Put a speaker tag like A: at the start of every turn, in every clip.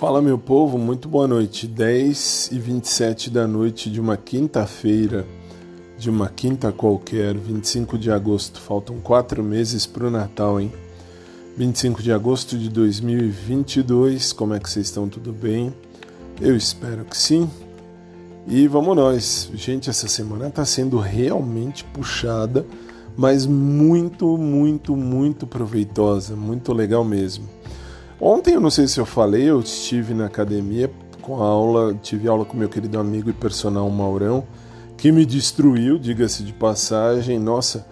A: Fala meu povo, muito boa noite. 10 e 27 da noite de uma quinta-feira, de uma quinta qualquer, 25 de agosto. Faltam quatro meses para o Natal, hein? 25 de agosto de 2022. Como é que vocês estão? Tudo bem? Eu espero que sim. E vamos nós. Gente, essa semana está sendo realmente puxada, mas muito, muito, muito proveitosa, muito legal mesmo. Ontem, eu não sei se eu falei, eu estive na academia com aula, tive aula com meu querido amigo e personal Maurão, que me destruiu, diga-se de passagem. Nossa,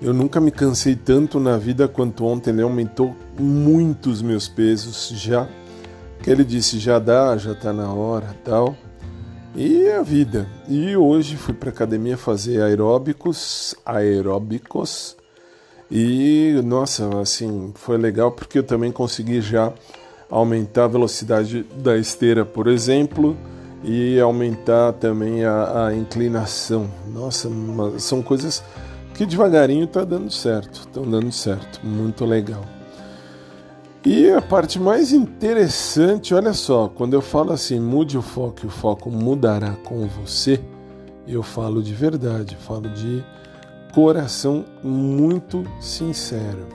A: eu nunca me cansei tanto na vida quanto ontem, ele aumentou muito os meus pesos já. Que ele disse já dá, já tá na hora, tal. E a vida. E hoje fui para academia fazer aeróbicos, aeróbicos e nossa, assim, foi legal porque eu também consegui já aumentar a velocidade da esteira, por exemplo, e aumentar também a, a inclinação. Nossa, são coisas que devagarinho está dando certo, estão dando certo, muito legal. E a parte mais interessante, olha só, quando eu falo assim, mude o foco o foco mudará com você, eu falo de verdade, falo de coração muito sincero.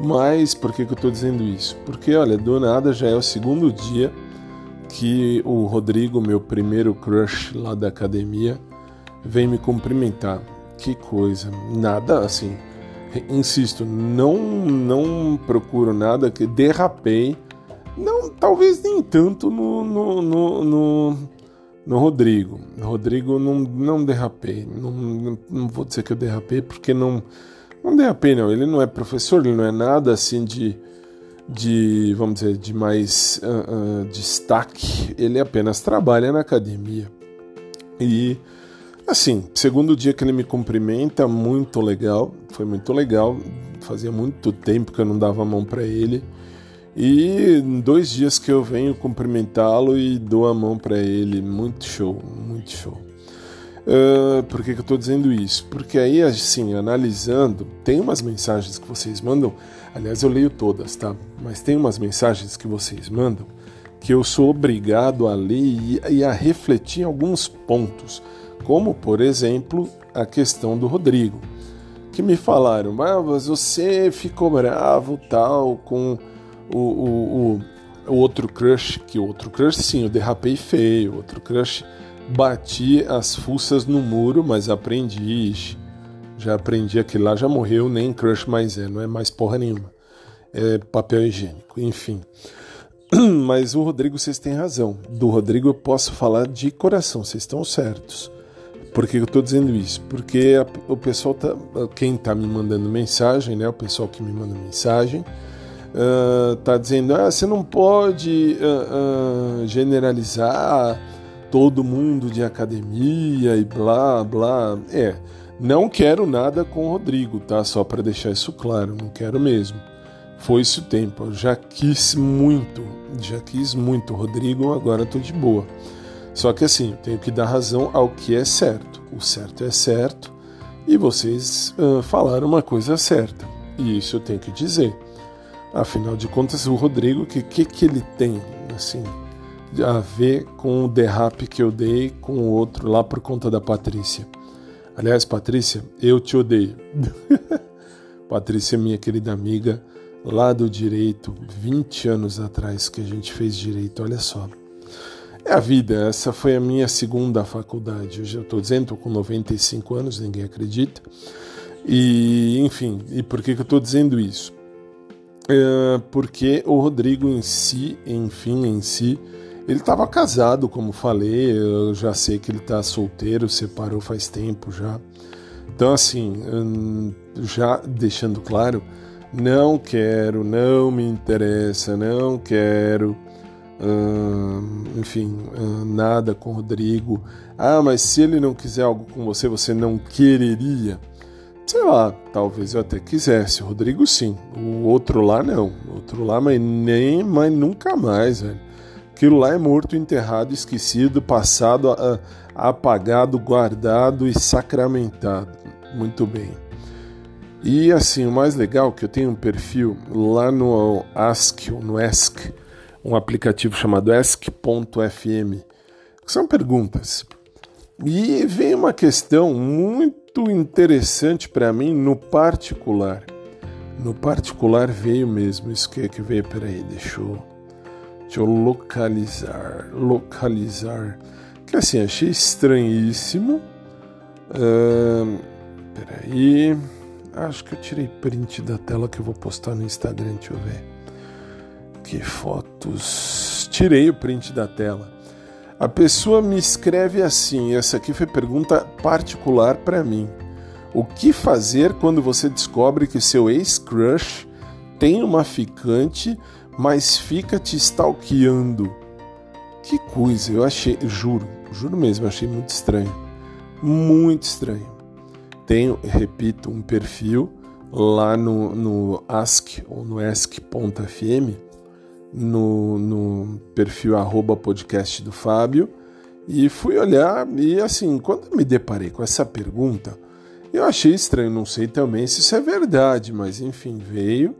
A: Mas por que, que eu estou dizendo isso? Porque, olha, do nada já é o segundo dia que o Rodrigo, meu primeiro crush lá da academia, vem me cumprimentar. Que coisa, nada assim. Insisto, não não procuro nada que derrapei. Não, talvez nem tanto no, no, no, no no Rodrigo. Rodrigo não, não derrapei. Não, não, não, vou dizer que eu derrapei porque não, não derrapei, não. Ele não é professor, ele não é nada assim de, de vamos dizer, de mais uh, uh, destaque. Ele apenas trabalha na academia. E, assim, segundo dia que ele me cumprimenta, muito legal. Foi muito legal. Fazia muito tempo que eu não dava a mão para ele. E dois dias que eu venho cumprimentá-lo e dou a mão para ele. Muito show, muito show. Uh, por que, que eu estou dizendo isso? Porque aí, assim, analisando, tem umas mensagens que vocês mandam, aliás, eu leio todas, tá? Mas tem umas mensagens que vocês mandam que eu sou obrigado a ler e, a refletir alguns pontos, como, por exemplo, a questão do Rodrigo, que me falaram, ah, mas você ficou bravo, tal, com o, o, o, outro crush, que o outro crush sim, eu derrapei feio, outro crush bati as fuças no muro, mas aprendi, já aprendi aquilo lá, já morreu, nem crush mais é, não é mais porra nenhuma. É papel higiênico, enfim. Mas o Rodrigo, vocês têm razão. Do Rodrigo eu posso falar de coração, vocês estão certos. Por que eu estou dizendo isso? Porque a, o pessoal tá, quem está me mandando mensagem, né? O pessoal que me manda mensagem, está ah, uh, dizendo ah, você não pode uh, uh, generalizar todo mundo de academia e blá blá. É, não quero nada com o Rodrigo, tá? Só para deixar isso claro, não quero mesmo. Foi esse o tempo, eu já quis muito, já quis muito Rodrigo, agora estou de boa. Só que assim, eu tenho que dar razão ao que é certo. O certo é certo e vocês falaram uma coisa certa. E isso eu tenho que dizer. Afinal de contas, o Rodrigo, o que, que, que ele tem assim a ver com o derrape que eu dei com o outro lá por conta da Patrícia? Aliás, Patrícia, eu te odeio. Patrícia, minha querida amiga, lá do direito, 20 anos atrás que a gente fez direito, olha só. É a vida, essa foi a minha segunda faculdade. Eu já estou dizendo, estou com 95 anos, ninguém acredita. E, enfim, e por que, que eu estou dizendo isso? É, porque o Rodrigo em si, enfim, em si, ele estava casado, como falei, eu já sei que ele está solteiro, separou faz tempo já. Então, assim, hum, já deixando claro, não quero, não me interessa, não quero, hum, enfim, hum, nada com o Rodrigo. Ah, mas se ele não quiser algo com você, você não quereria? Sei lá, talvez eu até quisesse. Rodrigo sim. O outro lá não. O outro lá, mas nem, mas nunca mais, velho. Aquilo lá é morto, enterrado, esquecido, passado, apagado, guardado e sacramentado. Muito bem. E assim, o mais legal é que eu tenho um perfil lá no Ask, no Ask, um aplicativo chamado Ask.fm. São perguntas. E vem uma questão muito interessante para mim no particular. No particular veio mesmo, isso que, que veio, peraí, deixa eu, deixa eu localizar, localizar, que assim, achei estranhíssimo, uh, peraí, acho que eu tirei print da tela que eu vou postar no Instagram, deixa eu ver, que fotos, tirei o print da tela, a pessoa me escreve assim, essa aqui foi pergunta particular para mim, o que fazer quando você descobre que seu ex-crush tem uma ficante, mas fica te stalkeando? Que coisa, eu achei, juro, juro mesmo, achei muito estranho. Muito estranho. Tenho, repito, um perfil lá no, no Ask ou no Ask.fm, no, no perfil arroba podcast do Fábio, e fui olhar e assim, quando me deparei com essa pergunta, eu achei estranho, não sei também se isso é verdade, mas enfim, veio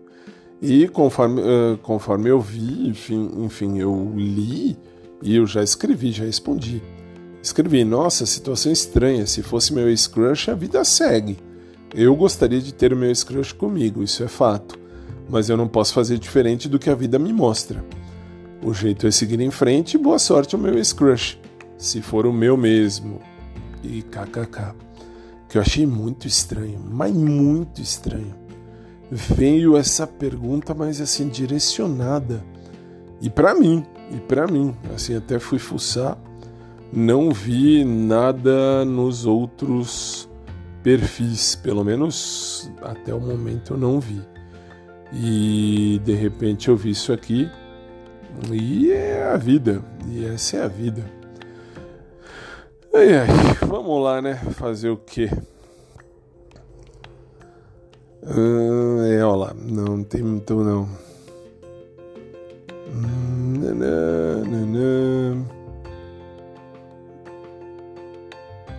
A: e conforme, uh, conforme eu vi, enfim, enfim, eu li e eu já escrevi, já respondi. Escrevi, nossa, situação estranha, se fosse meu ex-crush, a vida segue. Eu gostaria de ter o meu ex-crush comigo, isso é fato, mas eu não posso fazer diferente do que a vida me mostra. O jeito é seguir em frente e boa sorte ao meu ex-crush, se for o meu mesmo. E kkk que eu achei muito estranho, mas muito estranho. Veio essa pergunta, mas assim direcionada. E para mim, e para mim, assim até fui fuçar, não vi nada nos outros perfis, pelo menos até o momento eu não vi. E de repente eu vi isso aqui e é a vida, e essa é a vida. Ai, ai, vamos lá, né? Fazer o quê? Ah, é, olha lá, não, tem muito não.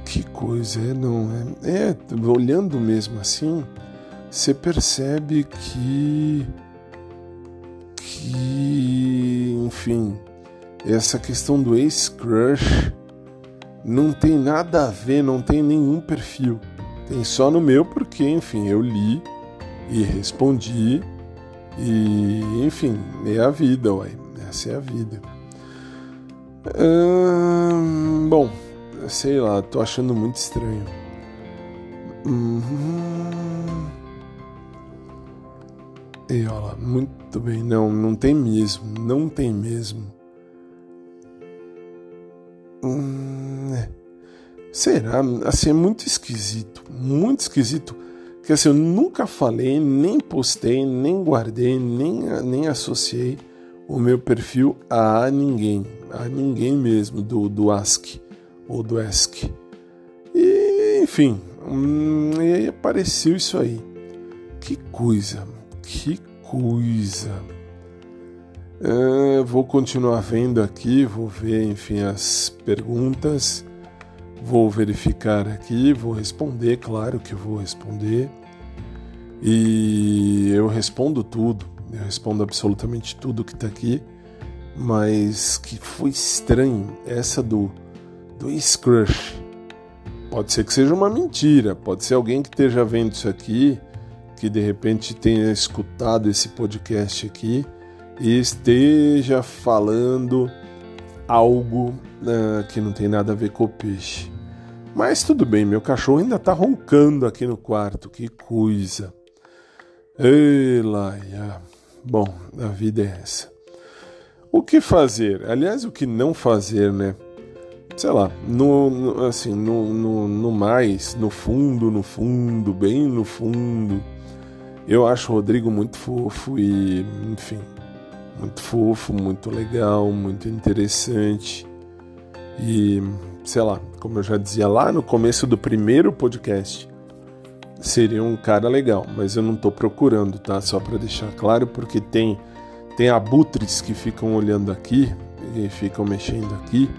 A: Que coisa, é, não é? É, olhando mesmo assim, você percebe que. que. enfim, essa questão do ex-crush não tem nada a ver, não tem nenhum perfil. Tem só no meu, porque, enfim, eu li e respondi. E, enfim, é a vida, uai. Essa é a vida. Hum, bom, sei lá, tô achando muito estranho. Uhum. E olha muito bem, não, não tem mesmo, não tem mesmo. Hum, é. Será? Assim, é muito esquisito, muito esquisito. Que assim, eu nunca falei, nem postei, nem guardei, nem, nem associei o meu perfil a ninguém, a ninguém mesmo do, do Ask ou do Ask. E, enfim, hum, e aí apareceu isso aí. Que coisa, que coisa. É, vou continuar vendo aqui, vou ver, enfim, as perguntas, vou verificar aqui, vou responder, claro que vou responder. E eu respondo tudo, eu respondo absolutamente tudo que está aqui, mas que foi estranho essa do, do ex-crush. Pode ser que seja uma mentira, pode ser alguém que esteja vendo isso aqui, que de repente tenha escutado esse podcast aqui e esteja falando algo uh, que não tem nada a ver com o peixe. Mas tudo bem, meu cachorro ainda tá roncando aqui no quarto, que coisa. Ei, Laia. Bom, a vida é essa. O que fazer? Aliás, o que não fazer, né? Sei lá, no, no assim, no, no, no mais, no fundo, no fundo, bem no fundo, eu acho o Rodrigo muito fofo e, enfim, muito fofo, muito legal, muito interessante. E, sei lá, como eu já dizia lá no começo do primeiro podcast, seria um cara legal, mas eu não estou procurando, tá? Só para deixar claro, porque tem tem abutres que ficam olhando aqui e ficam mexendo aqui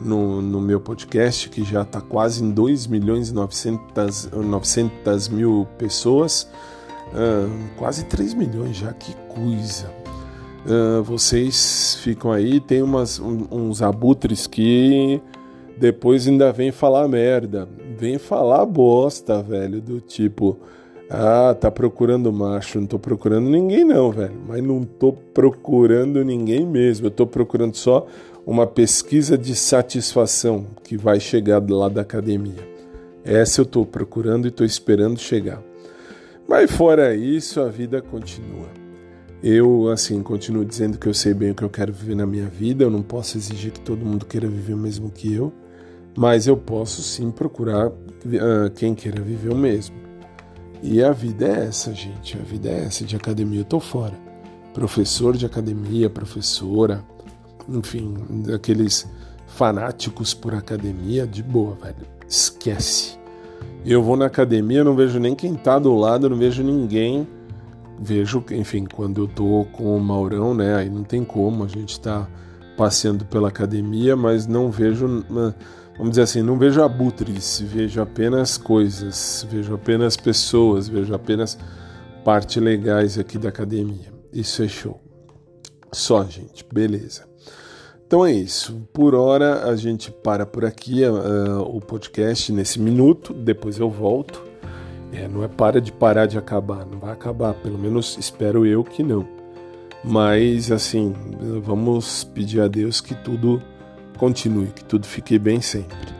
A: no, no meu podcast, que já está quase em 2 milhões e 900, 900 mil pessoas, uh, quase 3 milhões já, que coisa. uh, vocês ficam aí, tem umas, um, uns abutres que depois ainda vem falar merda, vem falar bosta, velho, do tipo, ah, tá procurando macho, não tô procurando ninguém não, velho, mas não tô procurando ninguém mesmo, eu tô procurando só uma pesquisa de satisfação que vai chegar lá da academia. Essa eu tô procurando e tô esperando chegar. Mas fora isso, a vida continua. Eu, assim, continuo dizendo que eu sei bem o que eu quero viver na minha vida, eu não posso exigir que todo mundo queira viver o mesmo que eu mas eu posso sim procurar uh, quem queira viver o mesmo. E a vida é essa, gente. A vida é essa. De academia eu tô fora. Professor de academia, professora, enfim, aqueles fanáticos por academia, de boa, velho. Esquece. Eu vou na academia, não vejo nem quem tá do lado, não vejo ninguém. Vejo, enfim, quando eu tô com o Maurão, né? Aí não tem como, a gente tá passeando pela academia, mas não vejo. Vamos dizer assim, não vejo abutres, vejo apenas coisas, vejo apenas pessoas, vejo apenas partes legais aqui da academia. Isso é show. Só, gente, beleza. Então é isso. Por hora a gente para por aqui uh, o podcast nesse minuto, depois eu volto. É, não é para de parar de acabar, não vai acabar, pelo menos espero eu que não. Mas assim, vamos pedir a Deus que tudo continue, que tudo fique bem sempre.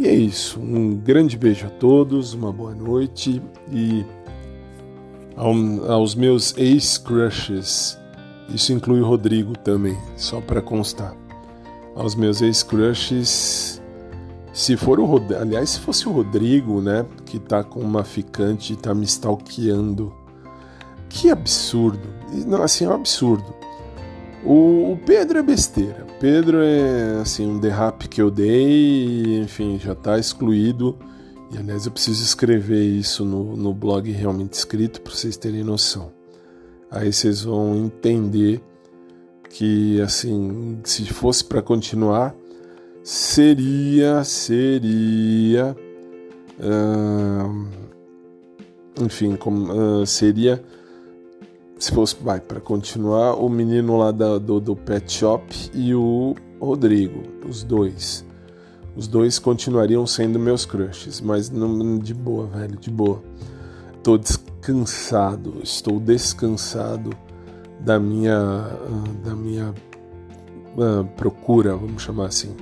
A: E é isso. Um grande beijo a todos, uma boa noite e aos meus ex-crushes. Isso inclui o Rodrigo também, só para constar. Aos meus ex-crushes. Se for o Rodrigo, aliás, se fosse o Rodrigo, né, que tá com uma ficante e tá me stalkeando. Que absurdo. Não, assim, é um absurdo. O, o Pedro é besteira. Pedro é assim um derrape que eu dei, enfim, já está excluído. E aliás, eu preciso escrever isso no, no blog realmente escrito para vocês terem noção. Aí vocês vão entender que assim, se fosse para continuar, seria, seria, enfim, como, seria se fosse, vai, para continuar, o menino lá da, do, do Pet Shop e o Rodrigo, os dois. Os dois continuariam sendo meus crushes, mas de boa, velho, de boa. Tô descansado, estou descansado da minha, ah, da minha uh, procura, vamos chamar assim.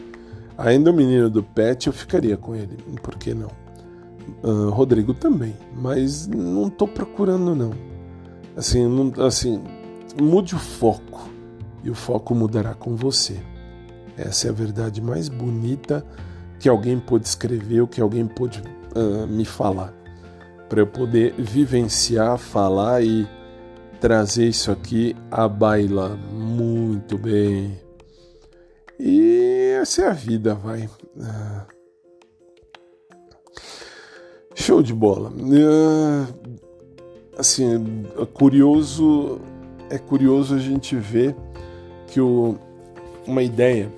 A: Ainda o menino do Pet eu ficaria com ele, por que não? Uh, Rodrigo também, mas não tô procurando não. Assim, não, assim, mude o foco e o foco mudará com você. Essa é a verdade mais bonita que alguém pôde escrever, ou que alguém pôde uh, me falar, para eu poder vivenciar, falar e trazer isso aqui à baila muito bem. E essa é a vida, vai. Uh, show de bola. Uh, assim, é curioso é curioso a gente ver que o, uma ideia,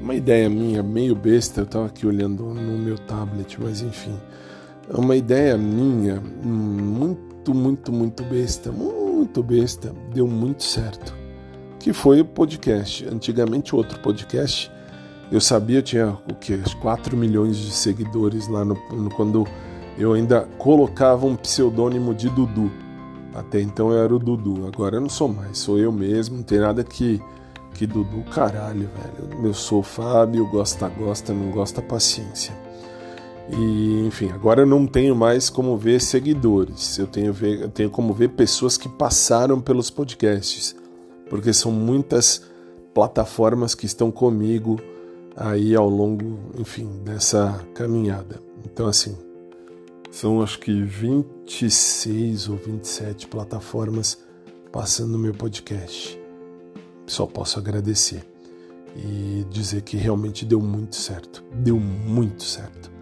A: uma ideia minha meio besta, eu estava aqui olhando no meu tablet, mas enfim, uma ideia minha muito, muito, muito besta, muito besta, deu muito certo, que foi o podcast. Antigamente outro podcast, eu sabia, eu tinha o que, 4 milhões de seguidores lá no, no quando eu ainda colocava um pseudônimo de Dudu. Até então eu era o Dudu, agora eu não sou mais, sou eu mesmo, não tem nada que, que Dudu, caralho, velho. Eu sou Fábio, gosta, gosta, não gosta, paciência. E, enfim, agora eu não tenho mais como ver seguidores, eu tenho, ver, eu tenho como ver pessoas que passaram pelos podcasts, porque são muitas plataformas que estão comigo aí ao longo, enfim, dessa caminhada. Então, assim, são acho que 26 ou 27 plataformas passando no meu podcast. Só posso agradecer e dizer que realmente deu muito certo. Deu muito certo.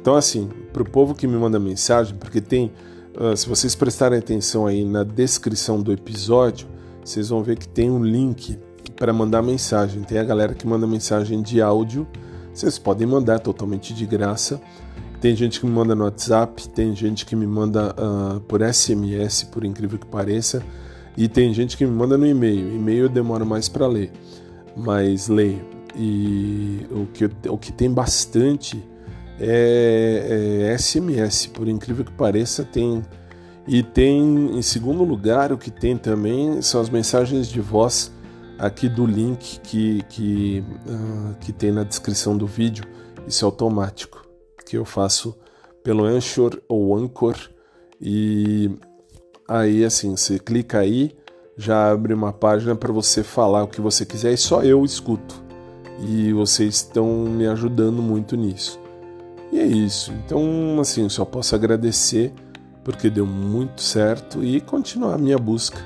A: Então, assim, para o povo que me manda mensagem, porque tem, uh, se vocês prestarem atenção aí na descrição do episódio, vocês vão ver que tem um link para mandar mensagem. Tem a galera que manda mensagem de áudio, vocês podem mandar totalmente de graça. Tem gente que me manda no WhatsApp, tem gente que me manda uh, por SMS, por incrível que pareça. E tem gente que me manda no e-mail. E-mail eu demoro mais para ler, mas leio. E o que, o que tem bastante é, é SMS, por incrível que pareça, tem. E tem, em segundo lugar, o que tem também são as mensagens de voz aqui do link que, que, uh, que tem na descrição do vídeo. Isso é automático, que eu faço pelo Anchor ou Anchor. E aí, assim, você clica aí, já abre uma página para você falar o que você quiser e só eu escuto. E vocês estão me ajudando muito nisso. E é isso. Então, assim, só posso agradecer porque deu muito certo e continuar a minha busca.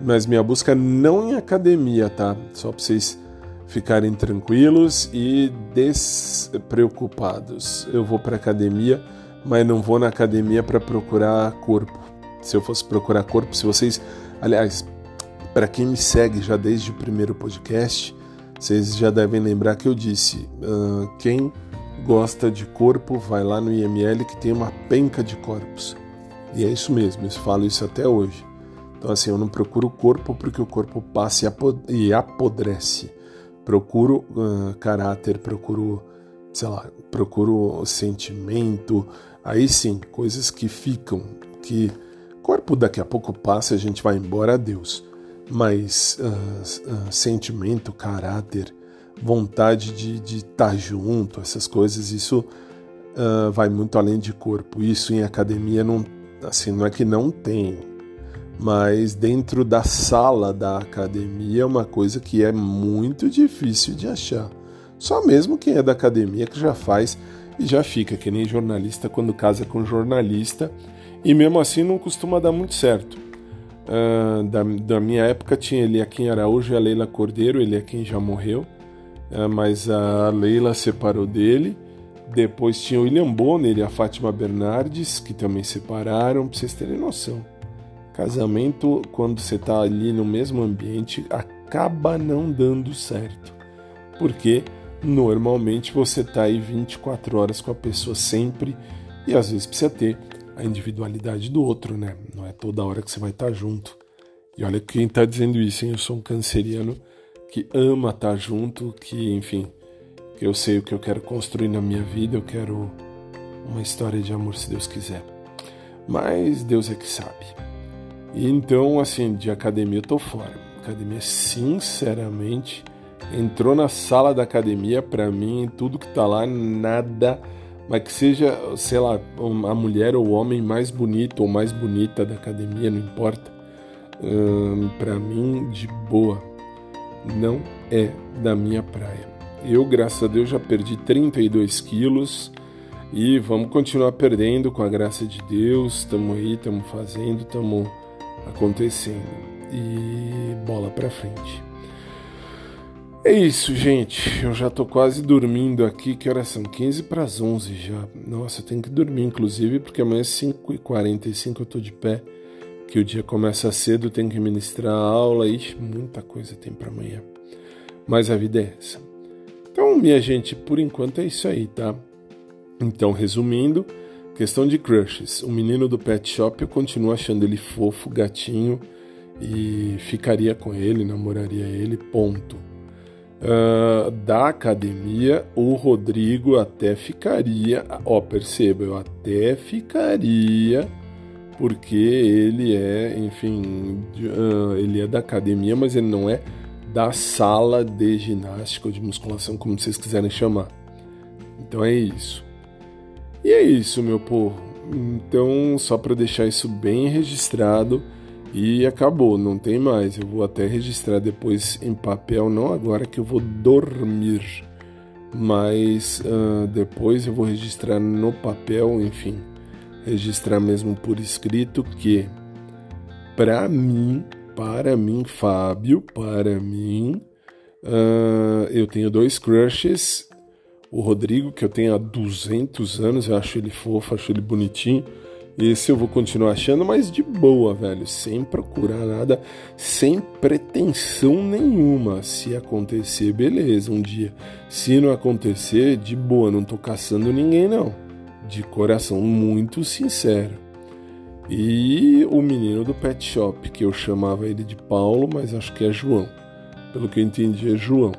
A: Mas minha busca não em academia, tá? Só para vocês ficarem tranquilos e despreocupados. Eu vou para academia, mas não vou na academia para procurar corpo. Se eu fosse procurar corpo, se vocês, aliás, para quem me segue já desde o primeiro podcast, vocês já devem lembrar que eu disse: uh, quem gosta de corpo, vai lá no IML que tem uma penca de corpos. E é isso mesmo, eu falo isso até hoje. Então, assim, eu não procuro corpo porque o corpo passa e apodrece. Procuro uh, caráter, procuro, sei lá, procuro sentimento. Aí sim, coisas que ficam, que corpo daqui a pouco passa e a gente vai embora, adeus. Mas uh, uh, sentimento, caráter, vontade de estar tá junto, essas coisas, isso uh, vai muito além de corpo. Isso em academia não, assim, não é que não tem, mas dentro da sala da academia é uma coisa que é muito difícil de achar. Só mesmo quem é da academia que já faz e já fica, que nem jornalista quando casa com jornalista, e mesmo assim não costuma dar muito certo. Uh, da, da minha época tinha em Araújo e a Leila Cordeiro, ele é quem já morreu. É, mas a Leila separou dele. Depois tinha o William Bonner e a Fátima Bernardes, que também separaram, para vocês terem noção. Casamento, quando você está ali no mesmo ambiente, acaba não dando certo. Porque normalmente você está aí 24 horas com a pessoa sempre e às vezes precisa ter a individualidade do outro, né? Não é toda hora que você vai estar tá junto. E olha quem está dizendo isso, hein? Eu sou um canceriano que ama estar junto, que, enfim, que eu sei o que eu quero construir na minha vida, eu quero uma história de amor se Deus quiser. Mas Deus é que sabe. E então, assim, de academia eu tô fora. Academia, sinceramente, entrou na sala da academia, para mim, tudo que tá lá, nada, mas que seja, sei lá, a mulher ou o homem mais bonito ou mais bonita da academia, não importa. Hum, para mim, de boa não é da minha praia. Eu, graças a Deus, já perdi 32 quilos e vamos continuar perdendo com a graça de Deus. Estamos aí, estamos fazendo, estamos acontecendo. E bola para frente. É isso, gente. Eu já tô quase dormindo aqui. Que horas são? 15 para as 11 já. Nossa, eu tenho que dormir, inclusive, porque amanhã às 5h45 eu tô de pé que o dia começa cedo, tem que ministrar a aula, ixi, muita coisa tem para amanhã. Mas a vida é essa. Então, minha gente, por enquanto é isso aí, tá? Então, resumindo, questão de crushes. O menino do pet shop, eu continuo achando ele fofo, gatinho, e ficaria com ele, namoraria ele, ponto. Uh, da academia, o Rodrigo até ficaria, ó, perceba, eu até ficaria porque ele é, enfim, uh, ele é da academia, mas ele não é da sala de ginástica ou de musculação, como vocês quiserem chamar. Então é isso. E é isso, meu povo. Então, só para deixar isso bem registrado e acabou, não tem mais. Eu vou até registrar depois em papel, não agora que eu vou dormir, mas uh, depois eu vou registrar no papel, enfim registrar mesmo por escrito que para mim, para mim, Fábio, para mim, uh, eu tenho dois crushes. O Rodrigo, que eu tenho há 200 anos, eu acho ele fofo, acho ele bonitinho. Esse eu vou continuar achando, mas de boa, velho, sem procurar nada, sem pretensão nenhuma. Se acontecer, beleza, um dia. Se não acontecer, de boa, não tô caçando ninguém, não de coração muito sincero. E o menino do pet shop, que eu chamava ele de Paulo, mas acho que é João. Pelo que eu entendi, é João.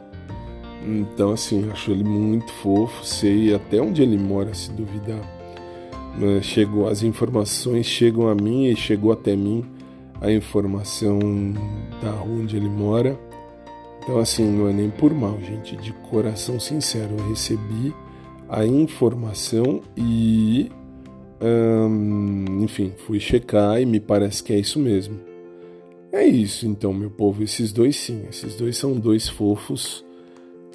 A: Então, assim, acho ele muito fofo, sei até onde ele mora, se duvidar. Chegou, as informações chegam a mim e chegou até mim a informação da rua onde ele mora. Então, assim, não é nem por mal, gente, de coração sincero, eu recebi a informação e, hum, enfim, fui checar e me parece que é isso mesmo. É isso, então, meu povo, esses dois sim, esses dois são dois fofos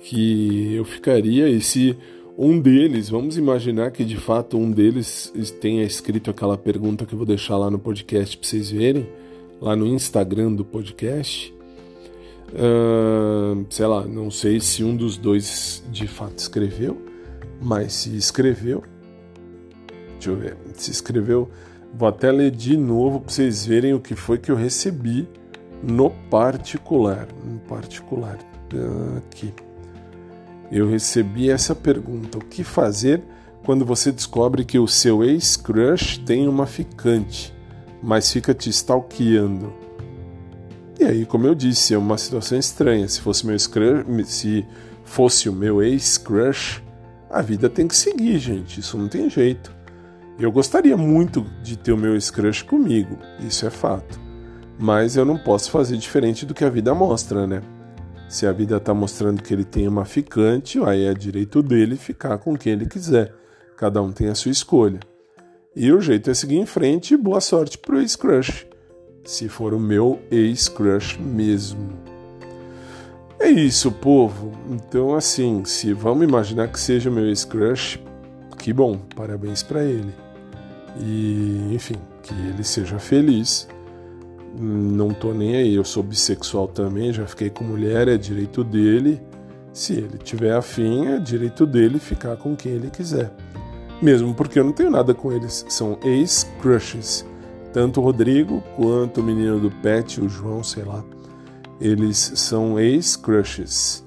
A: que eu ficaria e se um deles, vamos imaginar que de fato um deles tenha escrito aquela pergunta que eu vou deixar lá no podcast para vocês verem, lá no Instagram do podcast. Uh, sei lá, não sei se um dos dois de fato escreveu, mas se escreveu, deixa eu ver, se escreveu, vou até ler de novo para vocês verem o que foi que eu recebi no particular, no particular aqui. Eu recebi essa pergunta: o que fazer quando você descobre que o seu ex-crush tem uma ficante, mas fica te stalkeando? E aí, como eu disse, é uma situação estranha. Se fosse meu se fosse o meu ex-crush, a vida tem que seguir, gente. Isso não tem jeito. Eu gostaria muito de ter o meu ex-crush comigo, isso é fato. Mas eu não posso fazer diferente do que a vida mostra, né? Se a vida está mostrando que ele tem uma ficante, aí é direito dele ficar com quem ele quiser. Cada um tem a sua escolha. E o jeito é seguir em frente e boa sorte pro ex-crush. Se for o meu ex-crush mesmo. É isso, povo. Então, assim, se vamos imaginar que seja meu ex-crush, que bom, parabéns para ele. E, enfim, que ele seja feliz. Não tô nem aí, eu sou bissexual também, já fiquei com mulher, é direito dele. Se ele tiver afim, é direito dele ficar com quem ele quiser. Mesmo porque eu não tenho nada com eles, são ex-crushes. Tanto o Rodrigo quanto o menino do Pet, o João, sei lá eles são ex-crushes.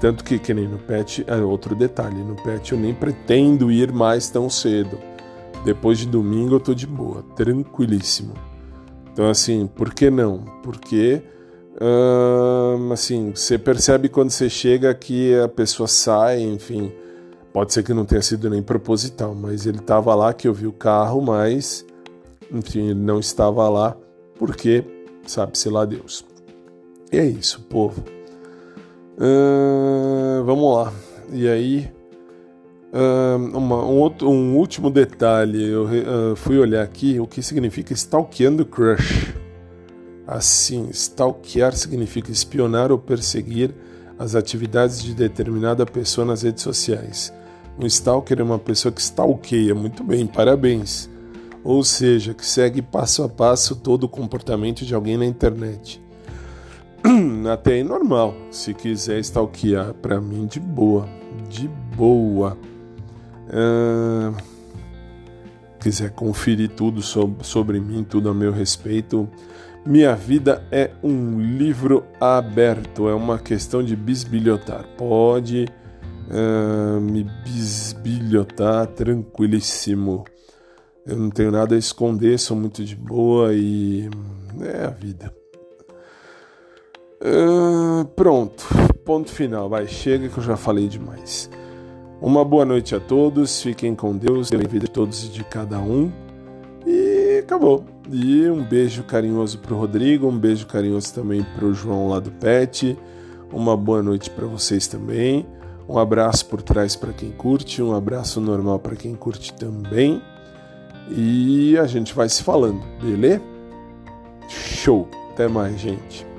A: Tanto que, que nem no pet, é outro detalhe, no pet eu nem pretendo ir mais tão cedo. Depois de domingo eu tô de boa, tranquilíssimo. Então assim, por que não? Porque hum, assim, você percebe quando você chega que a pessoa sai, enfim, pode ser que não tenha sido nem proposital, mas ele estava lá que eu vi o carro, mas enfim, ele não estava lá porque sabe-se lá Deus. E é isso, povo. Uh, vamos lá. E aí, uh, uma, um, outro, um, último detalhe. Eu uh, fui olhar aqui o que significa stalkeando crush. Assim, stalkear significa espionar ou perseguir as atividades de determinada pessoa nas redes sociais. Um stalker é uma pessoa que stalkeia. Muito bem, parabéns. Ou seja, que segue passo a passo todo o comportamento de alguém na internet. Até é normal. Se quiser stalkear para mim, de boa. De boa. Uh, quiser conferir tudo sobre, sobre mim, tudo a meu respeito. Minha vida é um livro aberto, é uma questão de bisbilhotar. Pode uh, me bisbilhotar tranquilíssimo. Eu não tenho nada a esconder, sou muito de boa e é a vida. Uh, pronto, ponto final. Vai, chega que eu já falei demais. Uma boa noite a todos, fiquem com Deus, tenham vida de todos e de cada um. E acabou. E um beijo carinhoso pro Rodrigo, um beijo carinhoso também pro João lá do Pet. Uma boa noite para vocês também. Um abraço por trás para quem curte, um abraço normal para quem curte também. E a gente vai se falando, beleza? Show! Até mais, gente.